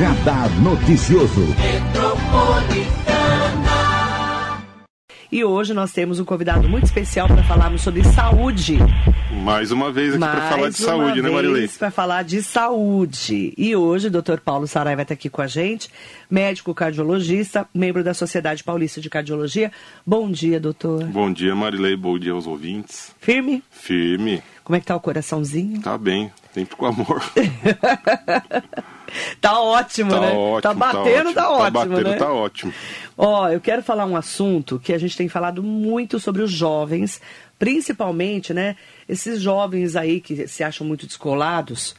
Radar Noticioso. E hoje nós temos um convidado muito especial para falarmos sobre saúde. Mais uma vez aqui para falar de saúde, né, Marilei? Para falar de saúde. E hoje o Dr. Paulo Sarai vai estar aqui com a gente, médico cardiologista, membro da Sociedade Paulista de Cardiologia. Bom dia, doutor. Bom dia, Marilei. Bom dia aos ouvintes. Firme? Firme. Como é que tá o coraçãozinho? Tá bem, sempre com amor. tá ótimo, tá né? Ótimo, tá batendo, tá ótimo. Tá batendo, né? tá ótimo. Ó, eu quero falar um assunto que a gente tem falado muito sobre os jovens, principalmente, né, esses jovens aí que se acham muito descolados,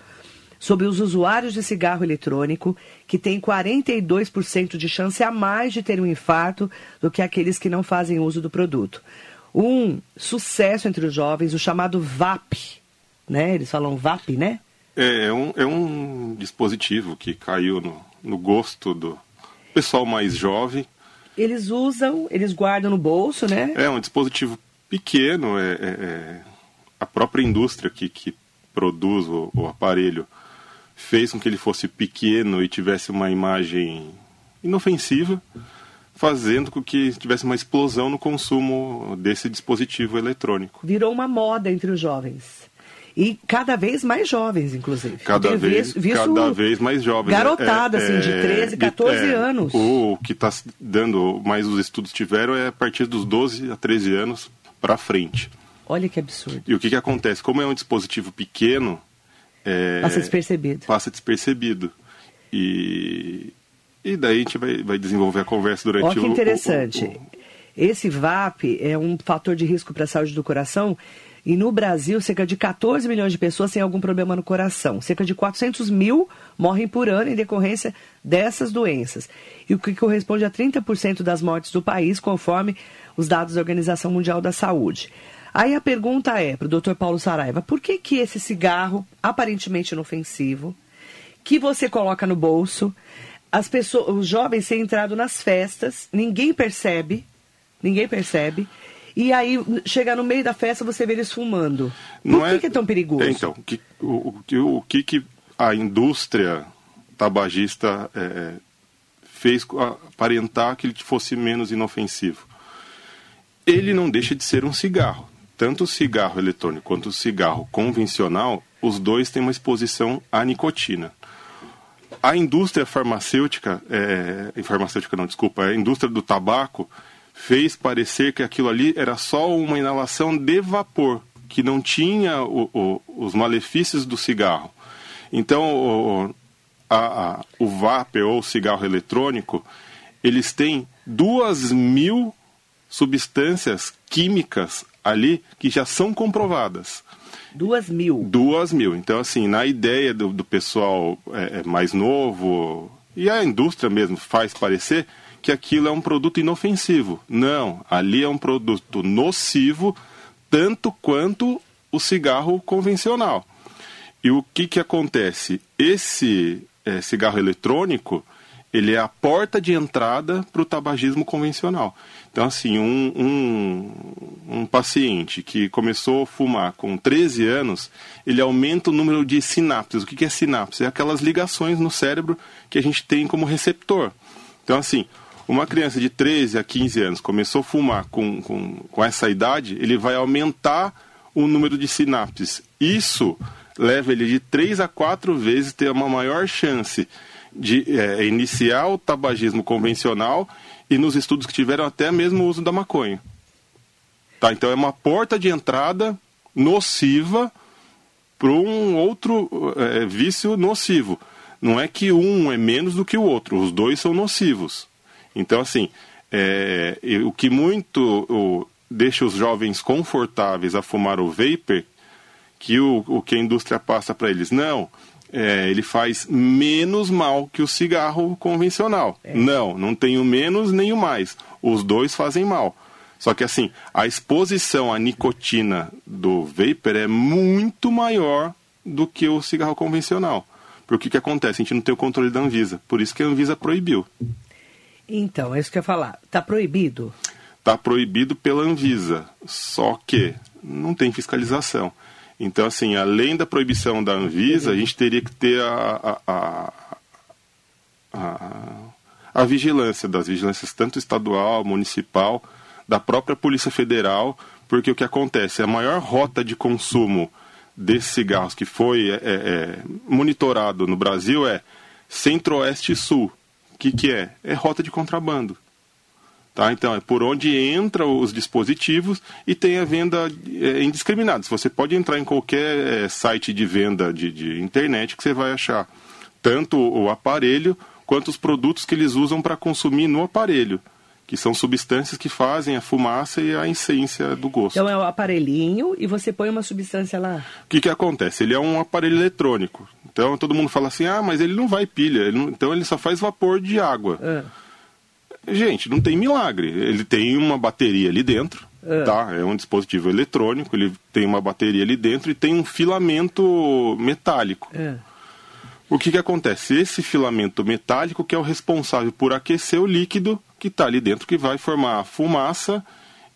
sobre os usuários de cigarro eletrônico, que têm 42% de chance a mais de ter um infarto do que aqueles que não fazem uso do produto. Um sucesso entre os jovens, o chamado VAP, né? Eles falam VAP, né? É, é um, é um dispositivo que caiu no, no gosto do pessoal mais jovem, eles usam, eles guardam no bolso, né? É um dispositivo pequeno, é, é, é a própria indústria que, que produz o, o, aparelho fez com que ele fosse pequeno e tivesse uma imagem inofensiva, fazendo com que tivesse uma explosão no consumo desse dispositivo eletrônico. Virou uma moda entre os jovens. E cada vez mais jovens, inclusive. Cada, vez, visto cada vez mais jovens. Garotada, é, assim, de 13, 14 é, anos. O que está dando, mais os estudos tiveram, é a partir dos 12 a 13 anos para frente. Olha que absurdo. E o que, que acontece? Como é um dispositivo pequeno... É, passa despercebido. Passa despercebido. E, e daí a gente vai, vai desenvolver a conversa durante Olha que interessante. O, o, o... Esse VAP é um fator de risco para a saúde do coração e no Brasil, cerca de 14 milhões de pessoas têm algum problema no coração. Cerca de 400 mil morrem por ano em decorrência dessas doenças. E o que corresponde a 30% das mortes do país, conforme os dados da Organização Mundial da Saúde. Aí a pergunta é para o Dr. Paulo Saraiva: por que, que esse cigarro, aparentemente inofensivo, que você coloca no bolso, as pessoas, os jovens têm entrado nas festas, ninguém percebe, ninguém percebe e aí, chega no meio da festa, você vê eles fumando. Por Não que é... que é tão perigoso? Então, que, o, o, o que, que a indústria tabagista é, fez aparentar que ele fosse menos inofensivo? Ele não deixa de ser um cigarro. Tanto o cigarro eletrônico quanto o cigarro convencional, os dois têm uma exposição à nicotina. A indústria farmacêutica, é, farmacêutica não, desculpa, a indústria do tabaco fez parecer que aquilo ali era só uma inalação de vapor, que não tinha o, o, os malefícios do cigarro. Então, o, a, a, o vapor ou o cigarro eletrônico, eles têm duas mil substâncias químicas ali que já são comprovadas. Duas mil? Duas mil. Então, assim, na ideia do, do pessoal é, é mais novo, e a indústria mesmo faz parecer que aquilo é um produto inofensivo. Não, ali é um produto nocivo, tanto quanto o cigarro convencional. E o que, que acontece? Esse é, cigarro eletrônico, ele é a porta de entrada para o tabagismo convencional. Então, assim, um, um, um, paciente que começou a fumar com 13 anos, ele aumenta o número de sinapses. O que, que é sinapse? É aquelas ligações no cérebro que a gente tem como receptor. Então, assim, uma criança de 13 a 15 anos começou a fumar com, com, com essa idade, ele vai aumentar o número de sinapses. Isso leva ele de 3 a 4 vezes ter uma maior chance de é, iniciar o tabagismo convencional e nos estudos que tiveram até mesmo o uso da maconha. Tá, então é uma porta de entrada nociva para um outro é, vício nocivo. Não é que um é menos do que o outro, os dois são nocivos. Então, assim, é, o que muito o, deixa os jovens confortáveis a fumar o vapor, que o, o que a indústria passa para eles, não, é, ele faz menos mal que o cigarro convencional. É. Não, não tem o menos nem o mais. Os dois fazem mal. Só que assim, a exposição à nicotina do vapor é muito maior do que o cigarro convencional. Porque o que acontece? A gente não tem o controle da Anvisa. Por isso que a Anvisa proibiu. Então, é isso que eu ia falar. Está proibido? Está proibido pela Anvisa. Só que não tem fiscalização. Então, assim, além da proibição da Anvisa, a gente teria que ter a, a, a, a, vigilância das vigilâncias tanto estadual, municipal, da própria Polícia Federal, porque o que acontece? A maior rota de consumo desses cigarros que foi é, é, monitorado no Brasil é centro-oeste e sul. O que, que é? É rota de contrabando. Tá? Então, é por onde entram os dispositivos e tem a venda é, indiscriminada. Você pode entrar em qualquer é, site de venda de, de internet que você vai achar tanto o aparelho quanto os produtos que eles usam para consumir no aparelho que são substâncias que fazem a fumaça e a essência do gosto. Então é o aparelhinho e você põe uma substância lá. O que, que acontece? Ele é um aparelho eletrônico. Então todo mundo fala assim, ah, mas ele não vai pilha, ele não... então ele só faz vapor de água. Ah. Gente, não tem milagre. Ele tem uma bateria ali dentro, ah. tá? É um dispositivo eletrônico, ele tem uma bateria ali dentro e tem um filamento metálico. Ah. O que, que acontece? Esse filamento metálico que é o responsável por aquecer o líquido que está ali dentro, que vai formar fumaça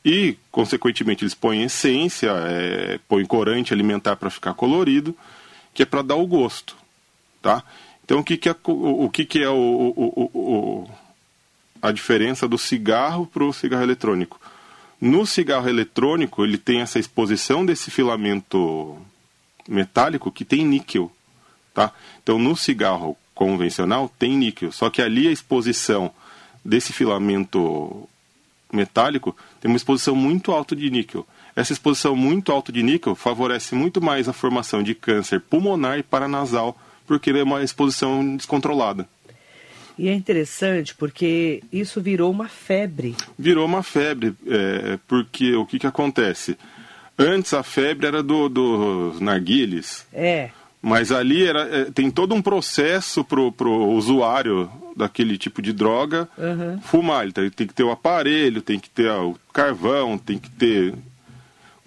e, consequentemente, eles põem essência, é, põem corante alimentar para ficar colorido, que é para dar o gosto, tá? Então, o que, que é, o, o que, que é o, o, o, a diferença do cigarro para o cigarro eletrônico? No cigarro eletrônico, ele tem essa exposição desse filamento metálico que tem níquel. Tá? Então, no cigarro convencional tem níquel, só que ali a exposição desse filamento metálico tem uma exposição muito alta de níquel. Essa exposição muito alta de níquel favorece muito mais a formação de câncer pulmonar e paranasal, porque é uma exposição descontrolada. E é interessante porque isso virou uma febre. Virou uma febre, é, porque o que, que acontece? Antes a febre era do, dos narguilhos. É. Mas ali era, é, tem todo um processo para o usuário daquele tipo de droga uhum. fumar. Ele tem, tem, que ter o aparelho, tem que ter o carvão, tem que ter.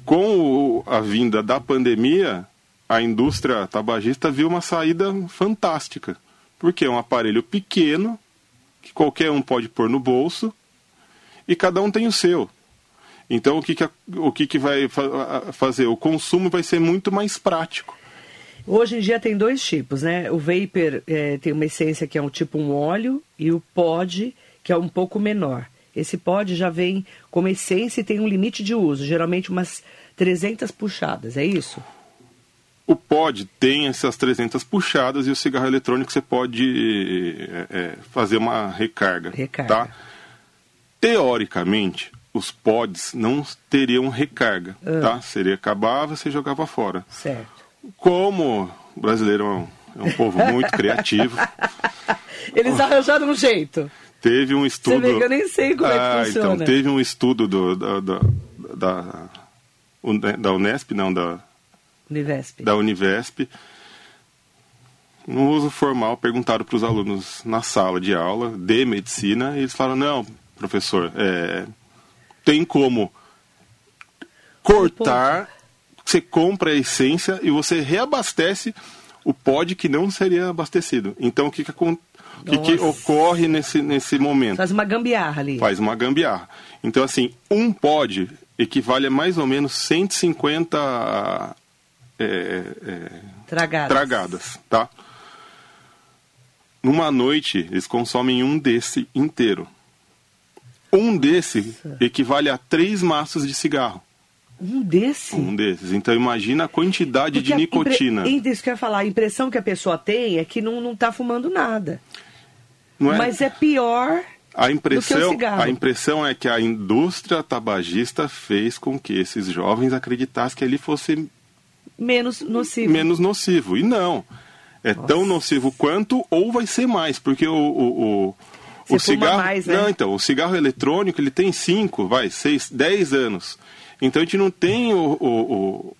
Com a vinda da pandemia, a indústria tabagista viu uma saída fantástica. Porque é um aparelho pequeno, que qualquer um pode pôr no bolso, e cada um tem o seu. Então, o que, que, o que, que vai fazer? O consumo vai ser muito mais prático. Hoje em dia tem dois tipos, né? O vapor é, tem uma essência que é um tipo um óleo e o pod, que é um pouco menor. Esse pod já vem como essência e tem um limite de uso, geralmente umas 300 puxadas, é isso? O pod tem essas 300 puxadas e o cigarro eletrônico você pode é, é, fazer uma recarga. Recarga. Tá? Teoricamente, os pods não teriam recarga, ah. tá? Seria acabava, você jogava fora. Certo. Como o brasileiro é um, é um povo muito criativo. Eles arranjaram um jeito. Teve um estudo. Você vê que eu nem sei como ah, é que ah, então, funciona. Então, teve um estudo do, da, da, da, da Unesp, não, da. Univesp. Da Univesp. No uso formal, perguntaram para os alunos na sala de aula de medicina, e eles falaram: não, professor, é, tem como cortar você compra a essência e você reabastece o pod que não seria abastecido. Então, o que, que, que, que ocorre nesse, nesse momento? Faz uma gambiarra ali. Faz uma gambiarra. Então, assim, um pod equivale a mais ou menos 150 é, é, tragadas. tragadas, tá? Numa noite, eles consomem um desse inteiro. Um desse Nossa. equivale a três maços de cigarro. Um desses? Um desses. Então imagina a quantidade Porque de nicotina. Impre... Isso que eu ia falar, a impressão que a pessoa tem é que não está fumando nada. É... Mas é pior a impressão, a impressão é que a indústria tabagista fez com que esses jovens acreditassem que ele fosse menos nocivo. Menos nocivo. E não. É Nossa. tão nocivo quanto ou vai ser mais, porque o, o, o, o cigarro. Mais, né? Não, então, o cigarro eletrônico ele tem 5, vai, 6, 10 anos. Então a gente não tem o, o,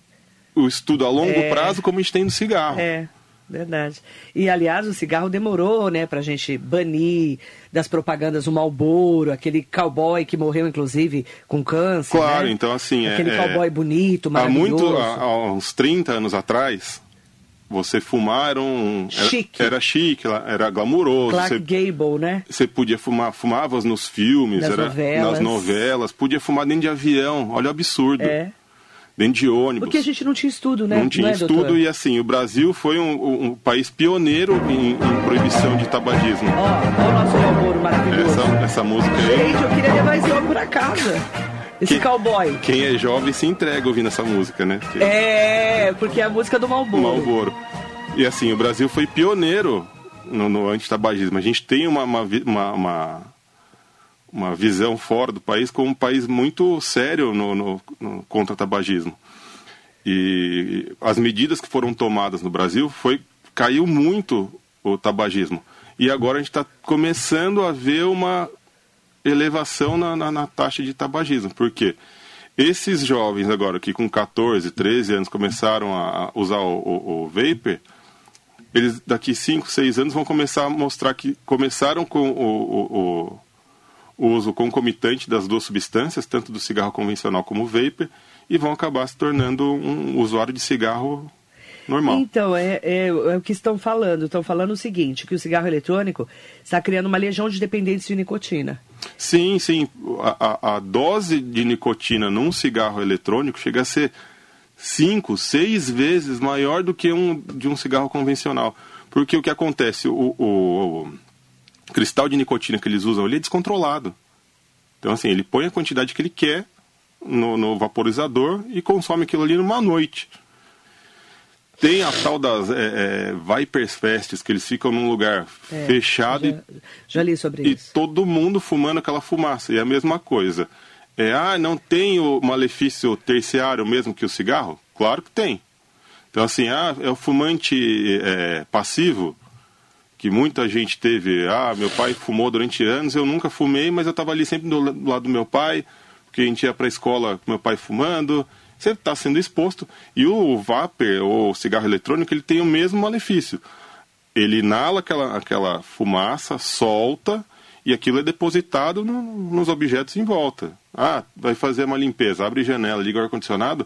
o, o estudo a longo é, prazo como a gente tem no cigarro. É. Verdade. E, aliás, o cigarro demorou, né, pra gente banir das propagandas o Malboro, aquele cowboy que morreu, inclusive, com câncer. Claro, né? então, assim. Aquele é, cowboy bonito, maravilhoso. Há muito, há, há uns 30 anos atrás, você fumar era um. Era chique. Era chique, era glamuroso. Clark você, Gable, né? Você podia fumar, fumava nos filmes, nas era, novelas. nas novelas, podia fumar dentro de avião. Olha o absurdo. É. dentro de ônibus. Porque a gente não tinha estudo, né? Não tinha é, estudo doutor? e assim, o Brasil foi um, um país pioneiro em, em, proibição de tabagismo. Ó, ó o nosso Malboro maravilhoso. Essa, essa música aí. Gente, eu queria levar esse homem pra casa. Esse Quem- cowboy. Quem é jovem se entrega ouvindo essa música, né? Que- É, porque é a música do Malboro. Marlboro. E assim, o Brasil foi pioneiro no, no antitabagismo. A gente tem uma, uma, uma, uma, uma visão fora do país como um país muito sério no, no, no contra o tabagismo. E as medidas que foram tomadas no Brasil foi caiu muito o tabagismo. E agora a gente está começando a ver uma elevação na, na, na taxa de tabagismo. Por quê? Esses jovens agora que com 14, 13 anos começaram a usar o, o, o vapor, eles daqui 5, 6 anos vão começar a mostrar que começaram com o, o, o- uso concomitante das duas substâncias, tanto do cigarro convencional como o vapor, e vão acabar se tornando um usuário de cigarro normal. Então, é, é- é o que estão falando. Estão falando o seguinte, que o cigarro eletrônico está criando uma legião de dependentes de nicotina. Sim, sim. A, a- a dose de nicotina num cigarro eletrônico chega a ser cinco, seis vezes maior do que um de um cigarro convencional. Porque o que acontece? O, o- o cristal de nicotina que eles usam ali é descontrolado. Então, assim, ele põe a quantidade que ele quer no, no vaporizador e consome aquilo ali numa noite. Tem a tal das é, é, Vipers Fests, que eles ficam num lugar É, fechado e já, já li sobre e isso. todo mundo fumando aquela fumaça. E é a mesma coisa. É, ah, não tem o malefício terciário mesmo que o cigarro? Claro que tem. Então, assim, ah, é o fumante é, passivo, que muita gente teve. Ah, meu pai fumou durante anos, eu nunca fumei, mas eu estava ali sempre do, do lado do meu pai, porque a gente ia para a escola com meu pai fumando. Você está sendo exposto. E o vapor, ou cigarro eletrônico, ele tem o mesmo malefício ele inala aquela, aquela fumaça, solta e aquilo é depositado no- nos objetos em volta. Ah, vai fazer uma limpeza, abre janela, liga o ar-condicionado,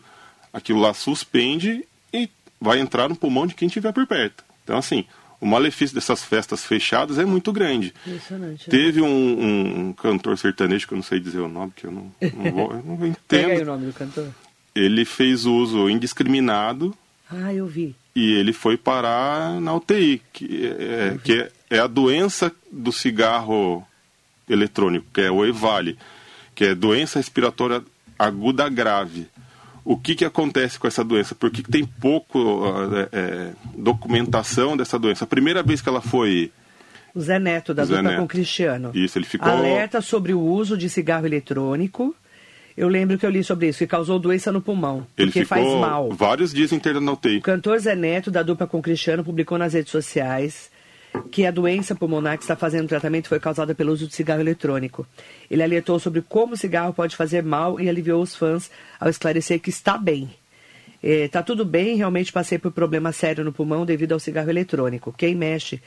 aquilo lá suspende e vai entrar no pulmão de quem estiver por perto. Então, assim, o malefício dessas festas fechadas é muito grande. Impressionante. né? Teve um, um- um cantor sertanejo, que eu não sei dizer o nome, que eu não, não vou, eu não Pega aí o entendo. nome do cantor. Ele fez uso indiscriminado Ah, eu vi. e ele foi parar na UTI, que é, que é, é a doença do cigarro eletrônico, que é o EVALI, que é doença respiratória aguda grave. O que, que acontece com essa doença? Por que, que tem pouco ah, é, é, documentação dessa doença? A primeira vez que ela foi O Zé Neto, da Zé dupla Neto. com o Cristiano. Isso, ele ficou- Alerta sobre o uso de cigarro eletrônico. Eu lembro que eu li sobre isso, que causou doença no pulmão. ele ficou faz mal. vários dias internado na UTI. O cantor Zé Neto, da dupla com o Cristiano, publicou nas redes sociais que a doença pulmonar que está fazendo tratamento foi causada pelo uso de cigarro eletrônico. Ele alertou sobre como o cigarro pode fazer mal e aliviou os fãs ao esclarecer que está bem. Está tudo bem, realmente passei por problema sério no pulmão devido ao cigarro eletrônico. Quem mexe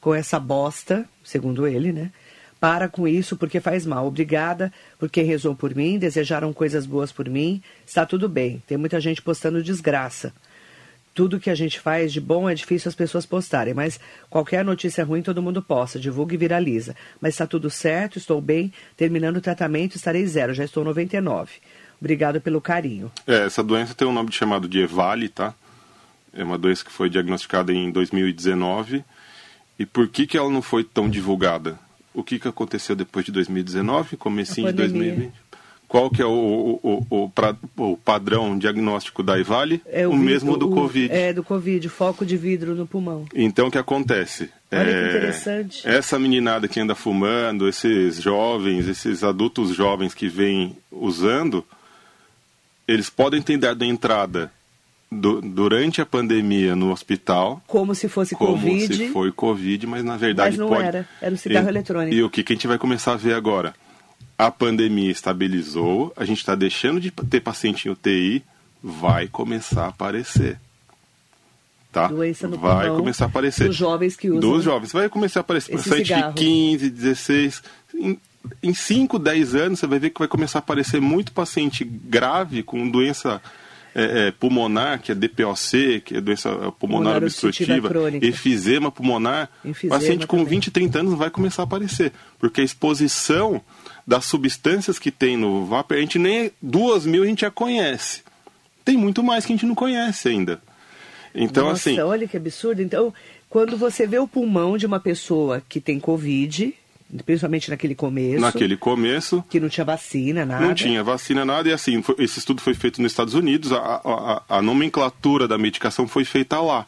com essa bosta, segundo ele, né? Para com isso porque faz mal. Obrigada por quem rezou por mim, desejaram coisas boas por mim. Está tudo bem. Tem muita gente postando desgraça tudo que a gente faz de bom é difícil as pessoas postarem, mas qualquer notícia ruim todo mundo posta, divulga e viraliza. Mas está tudo certo, estou bem, terminando o tratamento estarei zero, já estou 99. Obrigado pelo carinho. É, essa doença tem um nome chamado de EVALI, tá? É uma doença que foi diagnosticada em 2019. E por que, que ela não foi tão divulgada? O que, que aconteceu depois de 2019, comecinho de pandemia. 2020? Qual que é o, o, o, o, o padrão diagnóstico da EVALI? É o, vi- mesmo do o- Covid. É, do Covid, foco de vidro no pulmão. Então, o que acontece? Olha que É, interessante. Essa meninada que anda fumando, esses jovens, esses adultos jovens que vêm usando, eles podem ter dado entrada du- durante a pandemia no hospital, Como se fosse como Covid. se foi Covid, mas na verdade Mas não pode... era, era o cigarro e, eletrônico. E o que, que a gente vai começar a ver agora? A pandemia estabilizou, a gente está deixando de ter paciente em UTI, vai começar a aparecer. Tá? Doença no vai pulmão começar a aparecer. dos jovens que usam Dos jovens. Vai começar a aparecer paciente cigarro. de 15, 16. Em, em 5, 10 anos, você vai ver que vai começar a aparecer muito paciente grave com doença é, é, pulmonar, que é DPOC, que é doença pulmonar Pulmonar obstrutiva crônica. efizema pulmonar. Enfisema paciente com também. 20, 30 anos vai começar a aparecer. Porque a exposição das substâncias que tem no vapor, a gente nem duas mil a gente já conhece. tem muito mais que a gente não conhece ainda. Então, Nossa, assim. olha que absurdo. Então, quando você vê o pulmão de uma pessoa que tem Covid, principalmente naquele começo. Naquele começo. Que não tinha vacina, nada. Não tinha vacina, nada. E assim, foi, esse estudo foi feito nos Estados Unidos, a, a, a, nomenclatura da medicação foi feita lá.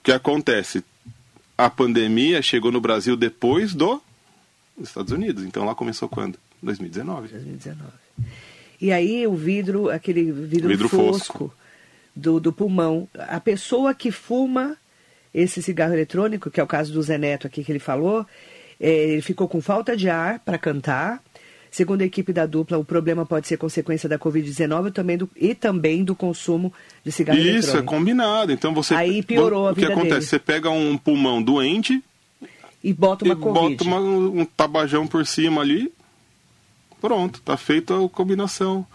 O que acontece? A pandemia chegou no Brasil depois do dos Estados Unidos. Então lá começou quando? 2019. 2019. E aí o vidro, aquele vidro, vidro fosco, fosco. Do, do pulmão. A pessoa que fuma esse cigarro eletrônico, que é o caso do Zé Neto aqui que ele falou, ele ficou com falta de ar para cantar. Segundo a equipe da dupla, o problema pode ser consequência da Covid-19 também do, e também do consumo de cigarro Isso, eletrônico. é combinado. Então você. Aí piorou a O que vida acontece? dele. Você pega um pulmão doente E bota uma e Covid. bota uma- um tabajão por cima ali. Pronto, tá feita a combinação.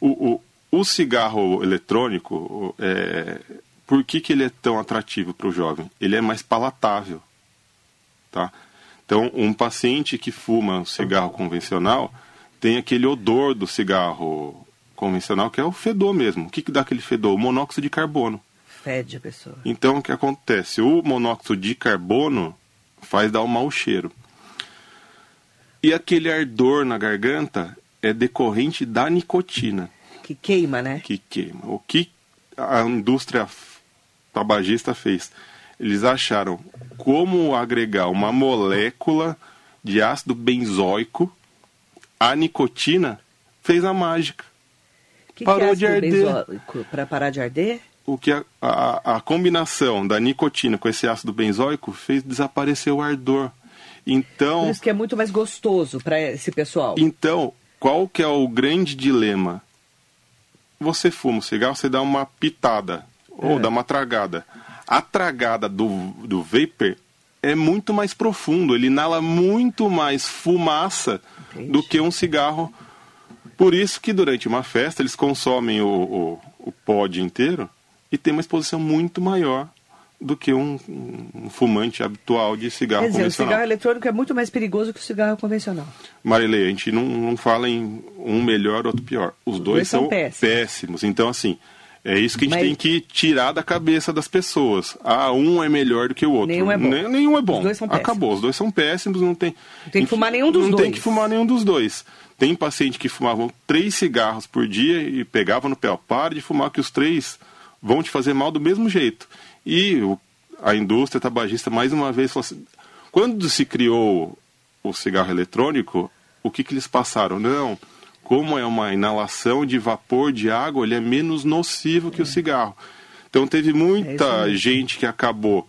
O, o, o cigarro eletrônico, é, por que, que ele é tão atrativo para o jovem? Ele é mais palatável. Tá? Então, um paciente que fuma um cigarro convencional tem aquele odor do cigarro convencional, que é o fedor mesmo. O que, que dá aquele fedor? O monóxido de carbono. Fede a pessoa. Então, o que acontece? O monóxido de carbono faz dar um mau cheiro. E aquele ardor na garganta é decorrente da nicotina Que queima, né? que queima. O que a indústria tabagista fez? Eles acharam como agregar uma molécula de ácido benzoico à nicotina, fez a mágica. Que Parou que é de arder. Pra parar de arder? o que a, a, a combinação da nicotina com esse ácido benzoico fez desaparecer o ardor. Por Então, isso que é muito mais gostoso para esse pessoal. então, qual que é o grande dilema? Você fuma um cigarro, você dá uma pitada ou É. dá uma tragada. A tragada do, do vapor é muito mais profundo, ele inala muito mais fumaça Entendi. do que um cigarro. Por isso que durante uma festa eles consomem o, o, o pod inteiro e tem uma exposição muito maior do que um, um fumante habitual de cigarro Quer dizer, o convencional. cigarro eletrônico é muito mais perigoso que o cigarro convencional. Marilei, a gente não, não fala em um melhor, outro pior. Os dois, dois são são péssimos. péssimos. Então, assim, é isso que a gente Mas- tem que tirar da cabeça das pessoas. Ah, um é melhor do que o outro. Nenhum é bom. Ne- Nenhum é bom. Os dois são péssimos. Acabou, os dois são péssimos, não tem. Não tem que fumar nenhum dos não dois. tem que fumar nenhum dos dois. Tem paciente que fumavam três cigarros por dia e pegava no pé, ó, para de fumar que os três vão te fazer mal do mesmo jeito. E a indústria tabagista, mais uma vez, falou assim, quando se criou o cigarro eletrônico, o que, que eles passaram? Não, como é uma inalação de vapor de água, ele é menos nocivo que o cigarro. Então teve É muita mesmo. gente que acabou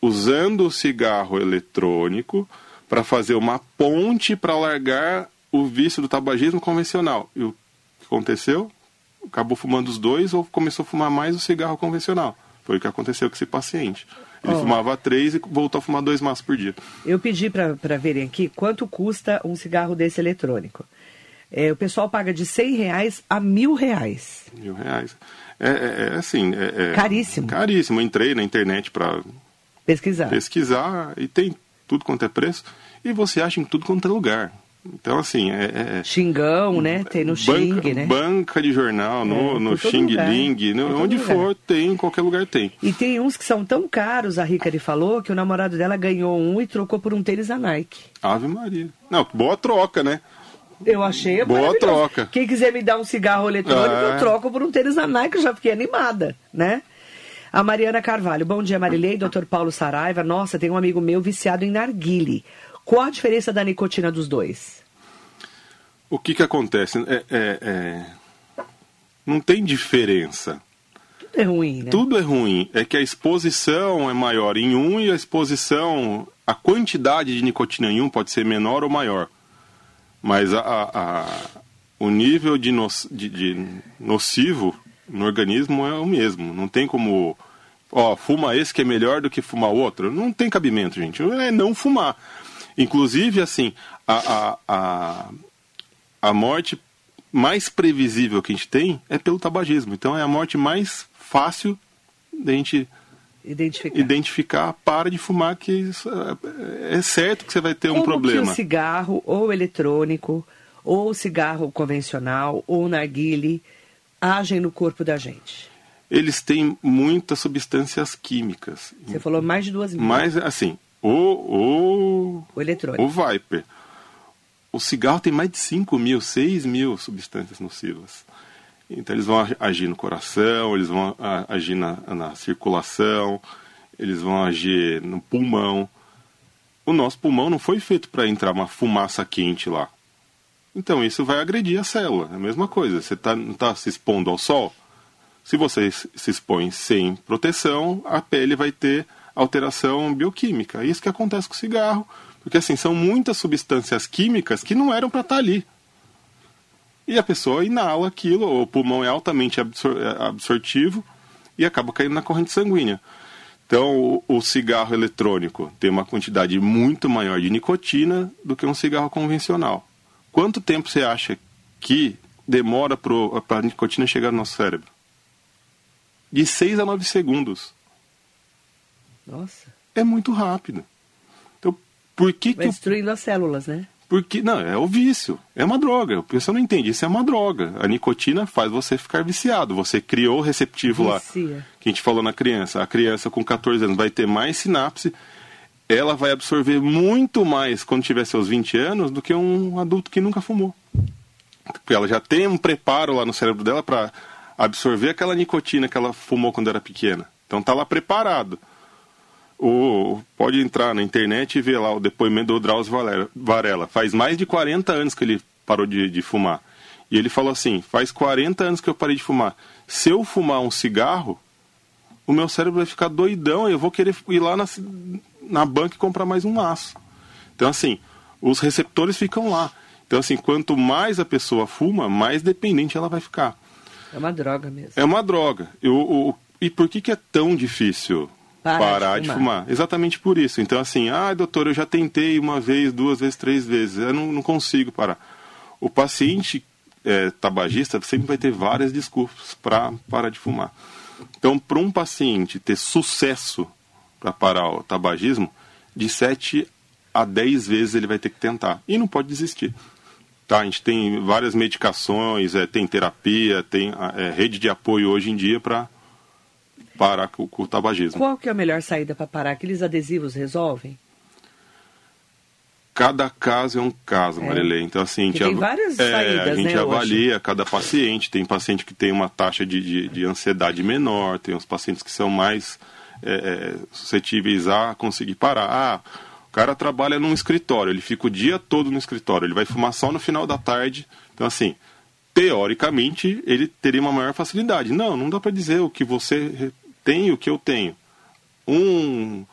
usando o cigarro eletrônico para fazer uma ponte para largar o vício do tabagismo convencional. E o que aconteceu? Acabou fumando os dois ou começou a fumar mais o cigarro convencional. Foi o que aconteceu com esse paciente. Ele Ó. fumava três e voltou a fumar dois maços por dia. Eu pedi para verem aqui quanto custa um cigarro desse eletrônico. É, o pessoal paga de 100 reais a mil reais. Mil reais. É, é- é assim. é- é Caríssimo. Caríssimo. Eu entrei na internet para Pesquisar. pesquisar e tem tudo quanto é preço. E você acha em tudo quanto é lugar. Então, assim, é. é- Xingão, né? Tem no Xing, banca, né? banca de jornal, no, É, no Xing lugar. Ling, no- onde lugar. for, tem, em qualquer lugar tem. E tem uns que são tão caros, a Ricari falou, que o namorado dela ganhou um e trocou por um tênis da Nike. Ave Maria. Não, boa troca, né? Eu achei Boa troca. Quem quiser me dar um cigarro eletrônico, É. eu troco por um tênis da Nike, eu já fiquei animada, né? A Mariana Carvalho. Bom dia, Marilei. Doutor Paulo Saraiva. Nossa, tem um amigo meu viciado em narguile. Qual a diferença da nicotina dos dois? O que que acontece? É, é- é- Não tem diferença. Tudo é ruim, né? Tudo é ruim. É que a exposição é maior em um e a exposição, a quantidade de nicotina em um pode ser menor ou maior. Mas a, a- o nível de, no- de- de nocivo no organismo é o mesmo. Não tem como. Ó, fuma esse que é melhor do que fumar outro. Não tem cabimento, gente. É não fumar. Inclusive, assim, a, a, a, a morte mais previsível que a gente tem é pelo tabagismo. Então é a morte mais fácil da gente Identificar. identificar. Para de fumar, que é- é certo que você vai ter um Como problema. que o cigarro, ou eletrônico, ou cigarro convencional, ou narguile, agem no corpo da gente? Eles têm muitas substâncias químicas. Você falou mais de duas mil. Mas, assim, o, o, o eletrônico. O Viper. O cigarro tem mais de 5 mil, 6 mil substâncias nocivas. Então eles vão agir no coração, eles vão agir na, na circulação, eles vão agir no pulmão. O nosso pulmão não foi feito para entrar uma fumaça quente lá. Então isso vai agredir a célula. É a mesma coisa. Você tá, não está se expondo ao sol? Se você se expõe sem proteção, a pele vai ter alteração bioquímica. É isso que acontece com o cigarro. Porque assim, são muitas substâncias químicas que não eram para estar tá ali. E a pessoa inala aquilo, o pulmão é altamente absor é, absortivo e acaba caindo na corrente sanguínea. Então, o, cigarro eletrônico tem uma quantidade muito maior de nicotina do que um cigarro convencional. Quanto tempo você acha que demora para a nicotina chegar no nosso cérebro? De 6 a 9 segundos. Nossa. É muito rápido. Então, por que Vai que. destruindo as células, né? Porque, não, é o vício. É uma droga. O pessoal não entende. Isso é uma droga. A nicotina faz você ficar viciado. Você criou o receptivo Vicia. lá. Que a gente falou na criança. A criança com 14 anos vai ter mais sinapse. Ela vai absorver muito mais quando tiver seus 20 anos do que um adulto que nunca fumou. Porque ela já tem um preparo lá no cérebro dela para absorver aquela nicotina que ela fumou quando era pequena. Então tá lá preparado. O, pode entrar na internet e ver lá o depoimento do Drauzio Varela. Faz mais de 40 anos que ele parou de, de fumar. E ele falou assim: faz 40 anos que eu parei de fumar. Se eu fumar um cigarro, o meu cérebro vai ficar doidão e eu vou querer ir lá na, na banca e comprar mais um maço. Então, assim, os receptores ficam lá. Então, assim, quanto mais a pessoa fuma, mais dependente ela vai ficar. É uma droga mesmo. É uma droga. Eu, e por que, que é tão difícil parar, parar de, fumar. de, fumar. Exatamente por isso. Então, assim, ah, doutor, eu já tentei uma vez, duas vezes, três vezes, eu não, não consigo parar. O paciente é, tabagista sempre vai ter várias desculpas para parar de fumar. Então, para um paciente ter sucesso para parar o tabagismo, de 7 a 10 vezes ele vai ter que tentar. E não pode desistir. Tá, a gente tem várias medicações, é, tem terapia, tem é, rede de apoio hoje em dia para parar com, com, o tabagismo. Qual que é a melhor saída para parar? Aqueles adesivos resolvem? Cada caso é um caso, é. Marilê. Então, assim, a gente, tem várias é, saídas, a gente né, avalia hoje? cada paciente. Tem paciente que tem uma taxa de, de, de ansiedade menor, tem os pacientes que são mais é, é, suscetíveis a conseguir parar. Ah, o cara trabalha num escritório, ele fica o dia todo no escritório, ele vai fumar só no final da tarde. Então, assim, teoricamente, ele teria uma maior facilidade. Não, não dá para dizer o que você tem o que eu tenho. Um,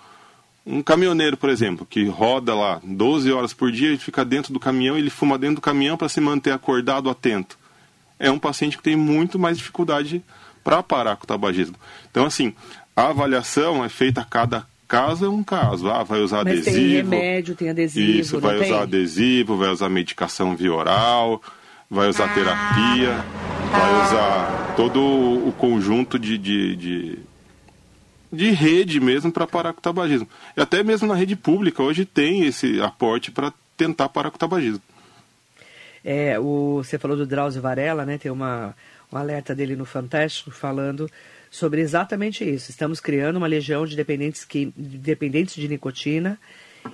um caminhoneiro, por exemplo, que roda lá 12 horas por dia, ele fica dentro do caminhão, ele fuma dentro do caminhão para se manter acordado, atento. É um paciente que tem muito mais dificuldade para parar com o tabagismo. Então, assim, a avaliação é feita a cada caso é um caso. Ah, vai usar Mas adesivo. Tem remédio, tem adesivo. Isso, vai usar adesivo, vai usar medicação via oral, vai usar terapia, vai usar todo o conjunto de, de, de de rede mesmo para parar com o tabagismo. E até mesmo na rede pública hoje tem esse aporte para tentar parar com o tabagismo. É, o, você falou do Drauzio Varela, né? Tem uma, um alerta dele no Fantástico falando sobre exatamente isso. Estamos criando uma legião de dependentes, que, dependentes de nicotina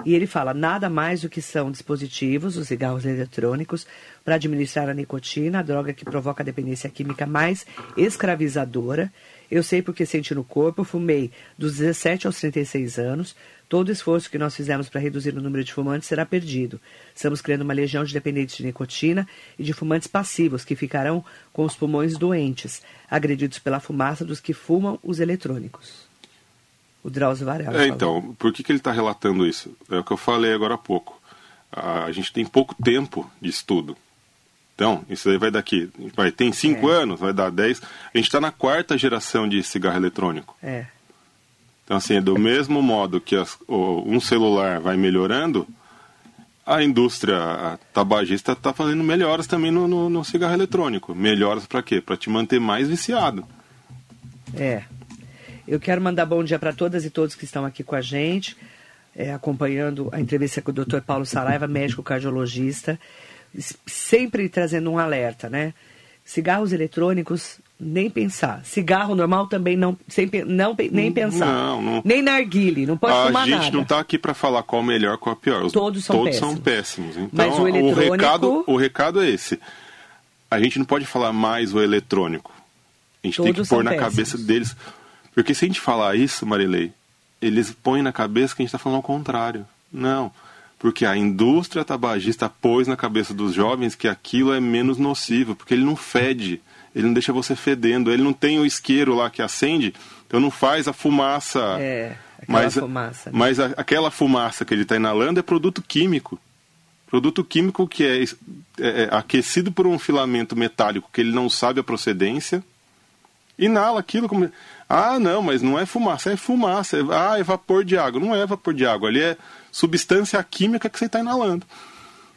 e ele fala nada mais do que são dispositivos, os cigarros eletrônicos, para administrar a nicotina, a droga que provoca a dependência química mais escravizadora eu sei porque senti no corpo, fumei dos 17 aos 36 anos. Todo o esforço que nós fizemos para reduzir o número de fumantes será perdido. Estamos criando uma legião de dependentes de nicotina e de fumantes passivos que ficarão com os pulmões doentes, agredidos pela fumaça dos que fumam os eletrônicos. O Drauzio Varela. É, então, por que, que ele está relatando isso? É o que eu falei agora há pouco. A gente tem pouco tempo de estudo. Então, isso aí vai daqui. Vai, tem cinco é. anos, vai dar dez. A gente está na quarta geração de cigarro eletrônico. É. Então, assim, do mesmo modo que as, o, um celular vai melhorando, a indústria tabagista está fazendo melhoras também no, no, no cigarro eletrônico. Melhoras para quê? Para te manter mais viciado. É. Eu quero mandar bom dia para todas e todos que estão aqui com a gente, é, acompanhando a entrevista com o Dr. Paulo Saraiva, médico cardiologista sempre trazendo um alerta, né? Cigarros eletrônicos, nem pensar. Cigarro normal também não, sem, não nem pensar. Não, não. Nem narguile, não pode a fumar gente nada. não está aqui para falar qual o melhor, qual o pior. Os- Todos são todos péssimos. são péssimos. Então, Mas o eletrônico- recado, o recado é esse. A gente não pode falar mais o eletrônico. A gente tem que Todos pôr na péssimos. cabeça deles. Porque se a gente falar isso, Marilei, eles põem na cabeça que a gente está falando ao contrário. Não. Porque a indústria tabagista pôs na cabeça dos jovens que aquilo é menos nocivo, porque ele não fede, ele não deixa você fedendo, ele não tem o isqueiro lá que acende, então não faz a fumaça. É, aquela mas, fumaça, né? mas a- aquela fumaça que ele está inalando é produto químico. Produto químico que é, é- é aquecido por um filamento metálico que ele não sabe a procedência. Inala aquilo como. Ah, não, mas não é fumaça, é fumaça. É- Ah, é vapor de água. Não é vapor de água, ali é substância química que você está inalando.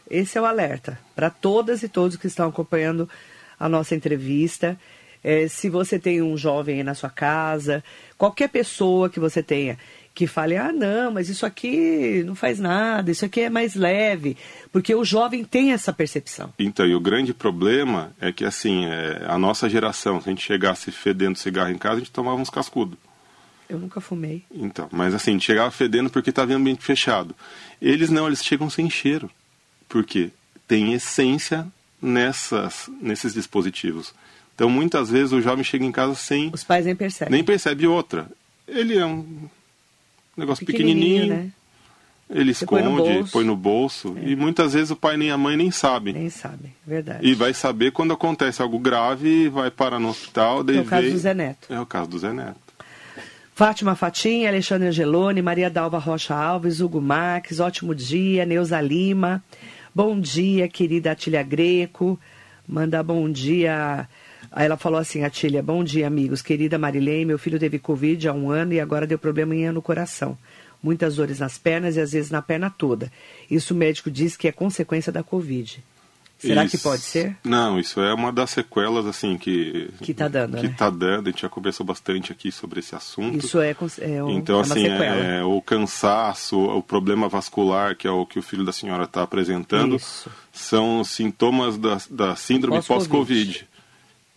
Esse é o alerta para todas e todos que estão acompanhando a nossa entrevista. É, se você tem um jovem aí na sua casa, qualquer pessoa que você tenha que fale, ah, não, mas isso aqui não faz nada, isso aqui é mais leve, porque o jovem tem essa percepção. Então, e o grande problema é que, assim, é, a nossa geração, se a gente chegasse fedendo cigarro em casa, a gente tomava uns cascudos. Eu nunca fumei. Então, mas assim, chegava fedendo porque estava em ambiente fechado. Eles não, eles chegam sem cheiro. Por quê? Tem essência nessas, nesses dispositivos. Então, muitas vezes o jovem chega em casa sem. Os pais nem percebem. nem percebe outra. Ele é um negócio Pequenininho, pequenininho, né? ele Você põe esconde, no. É. põe no bolso. E muitas vezes o pai nem a mãe nem sabem. Nem sabem, verdade. E vai saber quando acontece algo grave, vai parar no hospital. daí É o caso vem- do Zé Neto. É o caso do Zé Neto. Fátima Fatinha, Alexandre Angeloni, Maria Dalva Rocha Alves, Hugo Max, ótimo dia, Neuza Lima. Bom dia, querida Atília Greco. Manda bom dia. Aí ela falou assim, Atília, bom dia, amigos. Querida Marilei, meu filho teve Covid há um ano e agora deu problema no coração. Muitas dores nas pernas e às vezes na perna toda. Isso o médico diz que é consequência da Covid. Será que Isso- pode ser? Não, isso é uma das sequelas assim que Que tá dando, que né? tá dando. A gente já conversou bastante aqui sobre esse assunto. Isso é, é, um- então é assim, é, o cansaço, o problema vascular, que é o que o filho da senhora está apresentando, Isso. são sintomas da, da síndrome Pós-Covid. pós-Covid.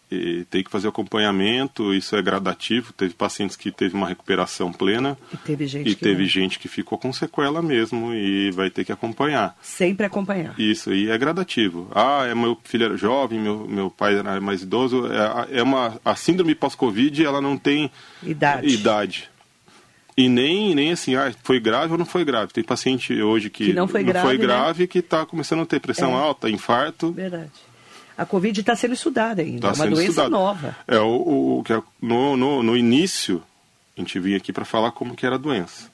E tem que fazer acompanhamento, isso é gradativo. Teve pacientes que teve uma recuperação plena E teve gente e que teve não. gente que ficou com sequela mesmo e vai ter que acompanhar. Sempre acompanhar. Isso, e é gradativo. Ah, é meu filho era jovem, meu, meu pai era mais idoso. É, é uma, a síndrome pós-Covid, ela não tem Idade. idade. E nem, nem assim, ah, foi grave ou não foi grave. Tem paciente hoje que, Que não foi grave, né? grave que está começando a ter pressão É. alta, infarto. Verdade. A Covid está sendo estudada ainda. Tá é uma doença nova. É, o, o, que é- no, no, no início, a gente vinha aqui para falar como que era a doença.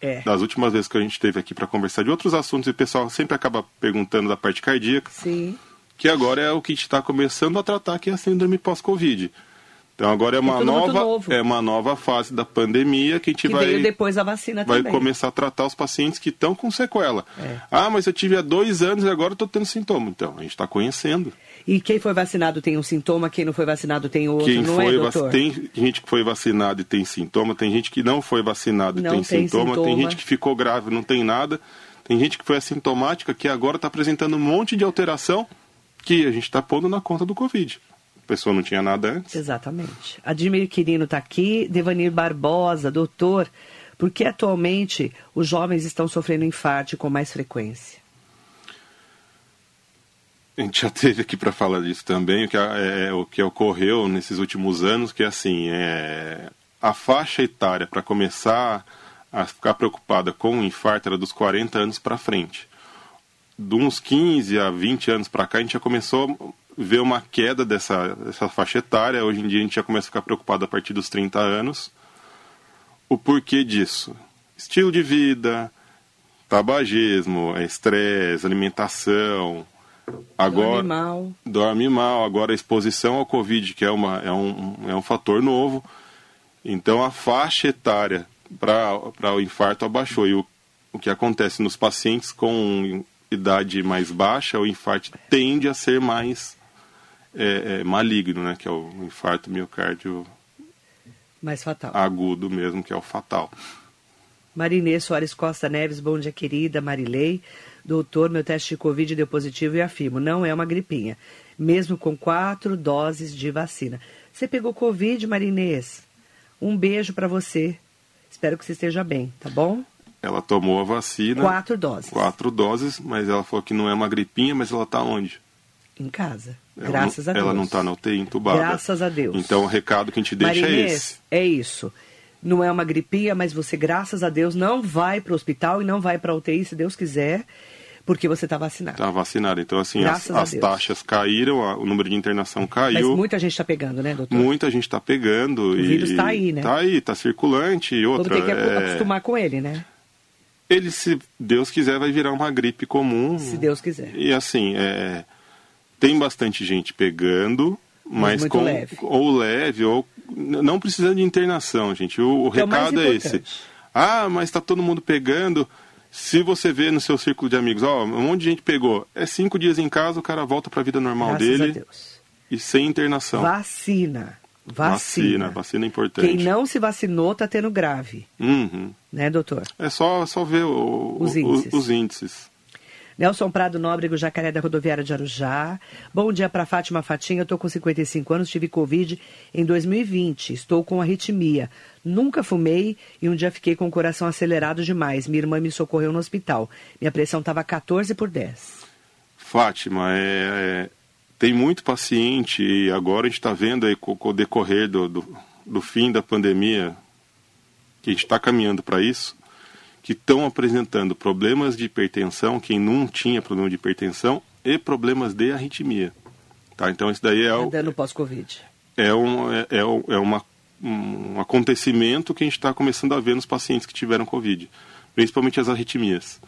É. Das últimas vezes que a gente esteve aqui para conversar de outros assuntos, e o pessoal sempre acaba perguntando da parte cardíaca. Sim. que agora é o que a gente está começando a tratar, que é a síndrome pós-Covid. Então agora é uma muito nova é uma nova fase da pandemia que a gente Que vai depois da vacina vai também. começar a tratar os pacientes que estão com sequela. É. Ah, mas eu tive há dois anos e agora estou tendo sintoma. Então a gente está conhecendo. E quem foi vacinado tem um sintoma, quem não foi vacinado tem outro, Quem não foi é, doutor? tem gente que foi vacinado e tem sintoma, tem gente que não foi vacinado e tem, tem sintoma, tem sintoma. gente que ficou grave e não tem nada, tem gente que foi assintomática que agora está apresentando um monte de alteração que a gente está pondo na conta do Covid. A pessoa não tinha nada antes. Exatamente. Admir Quirino está aqui, Devanir Barbosa, doutor, por que atualmente os jovens estão sofrendo infarto com mais frequência? A gente já teve aqui para falar disso também, o que, é, o que ocorreu nesses últimos anos, que assim, é, a faixa etária para começar a ficar preocupada com o infarto era dos 40 anos para frente. De uns 15 a 20 anos para cá, a gente já começou a ver uma queda dessa, dessa faixa etária. Hoje em dia, a gente já começa a ficar preocupado a partir dos 30 anos. O porquê disso? Estilo de vida, tabagismo, é estresse, alimentação, Agora, Dorme mal. dorme mal. Agora a exposição ao Covid, que é, uma, é, um, é um fator novo. Então a faixa etária para o infarto abaixou. E o, o que acontece nos pacientes com idade mais baixa, o infarto tende a ser mais é, é, maligno, né? Que é o infarto miocárdio Mais fatal. agudo mesmo, que é o fatal. Marinê Soares Costa Neves, bom dia, querida. Marilei. Doutor, meu teste de Covid deu positivo e afirmo, não é uma gripinha, mesmo com quatro doses de vacina. Você pegou Covid, Marinês? Um beijo para você. Espero que você esteja bem, tá bom? Ela tomou a vacina. Quatro doses. Quatro doses, mas ela falou que não é uma gripinha, mas ela está onde? Em casa. Ela Graças não, a Deus. Ela não está na UTI entubada. Graças a Deus. Então o recado que a gente deixa Marinês, é esse. É isso. Não é uma gripinha, mas você, graças a Deus, não vai para o hospital e não vai para a UTI, se Deus quiser, porque você está vacinado. Está vacinado. Então, assim, as, Graças as Deus. taxas caíram, o número de internação Mas caiu. muita gente está pegando, né, doutor? Muita gente está pegando. O e, vírus tá aí, né? Tá aí, tá circulante. E outra, Vamos ter que é, acostumar com ele, né? ele, se Deus quiser, vai virar uma gripe comum. Se Deus quiser. E assim, é, tem bastante gente pegando, mas, muito com, leve. ou leve, ou não precisando de internação, gente. O, o é recado é esse. importante. Ah, mas está todo mundo pegando. Se você vê no seu círculo de amigos, ó, um monte de gente pegou, é cinco dias em casa, o cara volta para a vida normal Graças dele Deus. e sem internação. Vacina. Vacina. Vacina, vacina é importante. Quem não se vacinou tá tendo grave, Uhum. né, doutor? É só, só ver o- Os o- índices. os índices. Nelson Prado Nóbrego, Jacaré da Rodoviária de Arujá. Bom dia para Fátima Fatinha. Eu estou com 55 anos, tive Covid em 2020. Estou com arritmia. Nunca fumei e um dia fiquei com o coração acelerado demais. Minha irmã me socorreu no hospital. Minha pressão estava 14 por 10. Fátima, é, é, tem muito paciente e agora a gente está vendo aí com o decorrer do, do, do fim da pandemia, que a gente está caminhando para isso, que estão apresentando problemas de hipertensão, quem não tinha problema de hipertensão, e problemas de arritmia. Tá? Então isso daí é, o- dando pós-Covid. é, um, é, é, é uma, um acontecimento que a gente está começando a ver nos pacientes que tiveram Covid, principalmente as arritmias.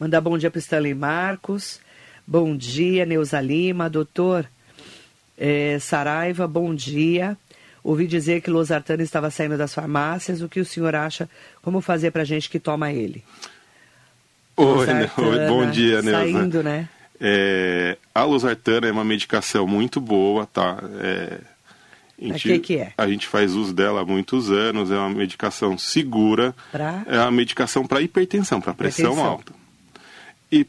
Mandar bom dia para o Stanley Marcos. Bom dia, Neuza Lima. Doutor eh, Saraiva, bom dia. Ouvi dizer que Losartana estava saindo das farmácias. O que o senhor acha? Como fazer para gente que toma ele? Oi, Oi, bom dia, Neuza. Saindo, né? É, a losartana é uma medicação muito boa, tá? É, a Pra que que é? A gente faz uso dela há muitos anos, é uma medicação segura, Pra? é uma medicação para hipertensão, para pressão Hipertensão. alta. E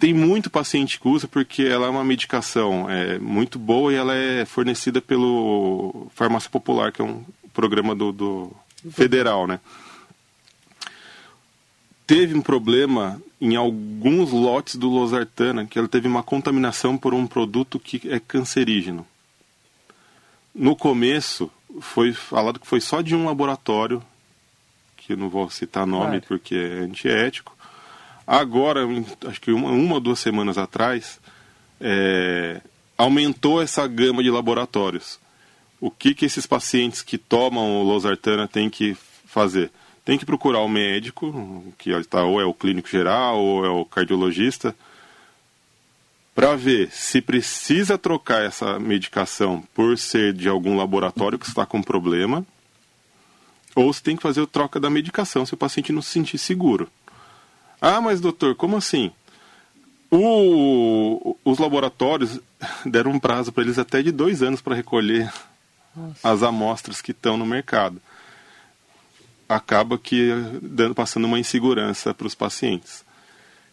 tem muito paciente que usa porque ela é uma medicação é, muito boa e ela é fornecida pelo Farmácia Popular, que é um programa do, do federal, né? teve um problema em alguns lotes do losartana, que ela teve uma contaminação por um produto que é cancerígeno. No começo, foi falado que foi só de um laboratório, que eu não vou citar nome Claro. porque é antiético. Agora, acho que uma, uma ou duas semanas atrás, é, aumentou essa gama de laboratórios. O que, que esses pacientes que tomam losartana têm que fazer? Tem que procurar o médico, que está ou é o clínico geral ou é o cardiologista, para ver se precisa trocar essa medicação por ser de algum laboratório que está com problema, ou se tem que fazer a troca da medicação se o paciente não se sentir seguro. Ah, mas doutor, como assim? O- os laboratórios deram um prazo para eles até de dois anos para recolher Nossa. as amostras que estão no mercado. Acaba que dando, passando uma insegurança para os pacientes.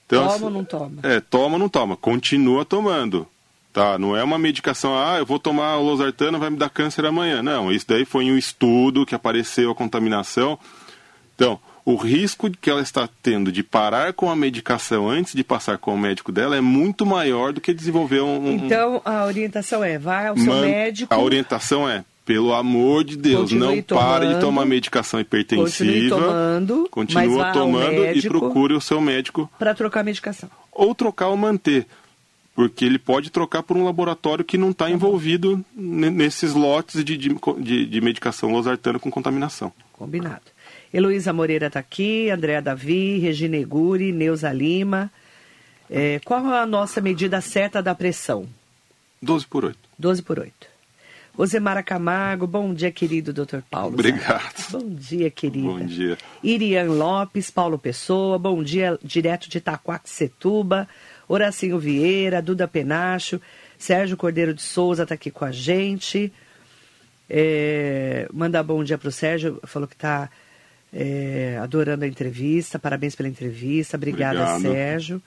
Toma assim, ou não toma? É, toma ou não toma. Continua tomando. Tá? Não é uma medicação, ah, eu vou tomar o losartana, vai me dar câncer amanhã. Não, isso daí foi em um estudo que apareceu a contaminação. Então, o risco que ela está tendo de parar com a medicação antes de passar com o médico dela é muito maior do que desenvolver um. Então, a orientação é, vai ao seu Man- médico, A orientação é, pelo amor de Deus, Continue não pare de tomando, tomar medicação continue hipertensiva. tomando, mas continua vá tomando e procure o seu médico. para trocar a medicação. Ou trocar ou manter. Porque ele pode trocar por um laboratório que não Tá está envolvido ne- nesses lotes de, de, de- de medicação losartana com contaminação. Combinado. Heloísa Moreira está aqui, Andréa Davi, Regina Eguri, Neuza Lima. É, qual a nossa medida certa da pressão? 12 por 8. 12 por 8. Rosemara Camargo, bom dia, querido Dr. Paulo. Obrigado. Zé. Bom dia, querida. Bom dia. Irian Lopes, Paulo Pessoa, bom dia, direto de Itaquaquecetuba. Horacinho Vieira, Duda Penacho, Sérgio Cordeiro de Souza está aqui com a gente. É, mandar bom dia para o Sérgio, falou que está É, adorando a entrevista, parabéns pela entrevista. Obrigada, Obrigado. Sérgio.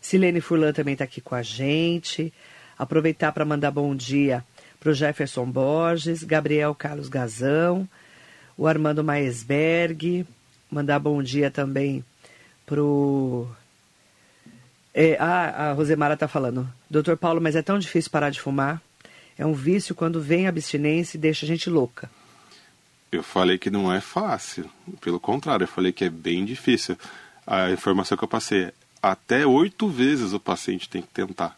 Silene Furlan também está aqui com a gente. Aproveitar para mandar bom dia para o Jefferson Borges, Gabriel Carlos Gazão, o Armando Maesberg. Mandar bom dia também para o. É, ah, a Rosemara está falando. Doutor Paulo, mas é tão difícil parar de fumar? É um vício quando vem a abstinência e deixa a gente louca. Eu falei que não é fácil. Pelo contrário, eu falei que é bem difícil. A informação que eu passei é até oito vezes o paciente tem que tentar.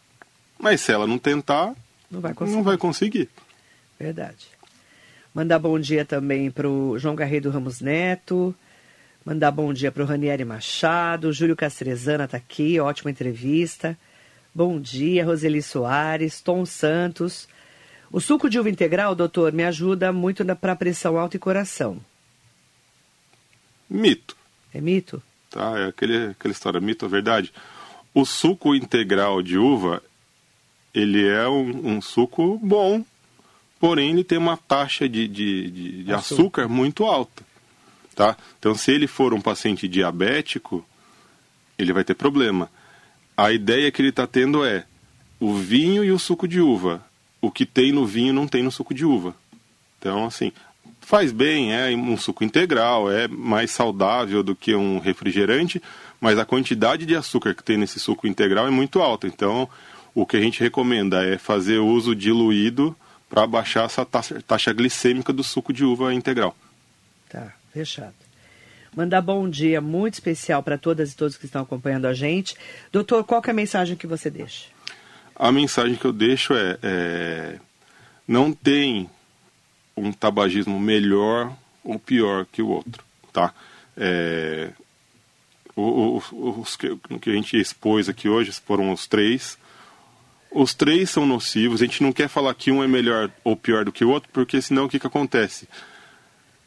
Mas se ela não tentar, Não vai conseguir. não vai conseguir. Verdade. Mandar bom dia também para o João Garrido Ramos Neto. Mandar bom dia para o Ranieri Machado. Júlio Castrezana está aqui, ótima entrevista. Bom dia, Roseli Soares, Tom Santos. O suco de uva integral, doutor, me ajuda muito para pressão alta e coração. Mito. É mito? Tá? É aquele, aquela história, mito ou verdade. O suco integral de uva, ele é um, um suco bom, porém ele tem uma taxa de, de, de, de Açúcar. açúcar muito alta. Tá? Então, se ele for um paciente diabético, ele vai ter problema. A ideia que ele está tendo é o vinho e o suco de uva. O que tem no vinho não tem no suco de uva. Então, assim, faz bem, é um suco integral, é mais saudável do que um refrigerante, mas a quantidade de açúcar que tem nesse suco integral é muito alta. Então, o que a gente recomenda é fazer uso diluído para baixar essa taxa, taxa glicêmica do suco de uva integral. Tá, fechado. Mandar bom dia muito especial para todas e todos que estão acompanhando a gente. Doutor, qual é a mensagem que você deixa? A mensagem que eu deixo é, é não tem um tabagismo melhor ou pior que o outro, tá? É, o- o- os que, que a gente expôs aqui hoje foram os três. Os três são nocivos. A gente não quer falar que um é melhor ou pior do que o outro, porque senão o que, que acontece?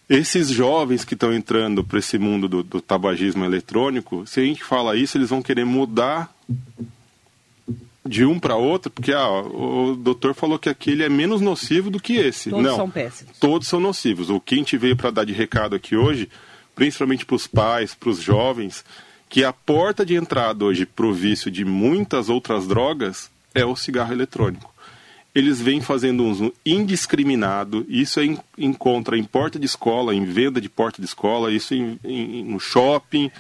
Esses jovens que estão entrando para esse mundo do, do tabagismo eletrônico, se a gente fala isso, eles vão querer mudar de um para outro, porque ah, o doutor falou que aquele é menos nocivo do que esse. Todos não, são péssimos. todos são nocivos. O que a gente veio para dar de recado aqui hoje, principalmente para os pais, para os jovens, que a porta de entrada hoje para o vício de muitas outras drogas é o cigarro eletrônico. Eles vêm fazendo um uso indiscriminado, isso é em, encontra em porta de escola, em venda de porta de escola, isso em, em- no shopping,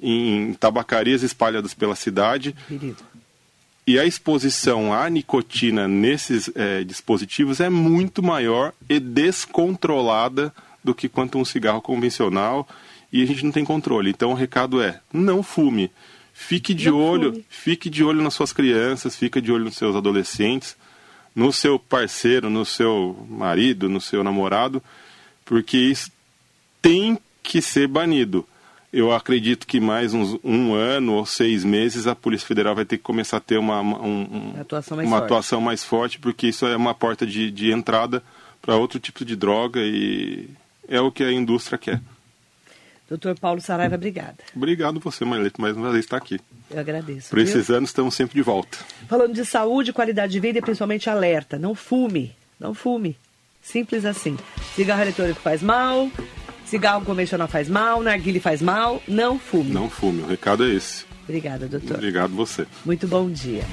em tabacarias espalhadas pela cidade. Querido. E a exposição à nicotina nesses eh, dispositivos é muito maior e descontrolada do que quanto um cigarro convencional e a gente não tem controle. Então o recado é: não fume. Fique de Não olho, fume. fique de olho nas suas crianças, fique de olho nos seus adolescentes, no seu parceiro, no seu marido, no seu namorado, porque isso tem que ser banido. Eu acredito que mais uns um ano ou seis meses a Polícia Federal vai ter que começar a ter uma, uma- um- Atuação mais uma forte. atuação mais forte, porque isso é uma porta de, de entrada para outro tipo de droga e é o que a indústria quer. Doutor Paulo Saraiva, obrigada. Obrigado você, Marlete, mais uma vez estar aqui. Eu agradeço. viu? Precisando, estamos sempre de volta. Falando de saúde, qualidade de vida e principalmente alerta. Não fume. Não fume. Simples assim. Cigarro eletrônico faz mal, cigarro convencional faz mal, narguile faz mal. Não fume. Não fume, o recado é esse. Obrigada, doutor. Obrigado você. Muito bom dia.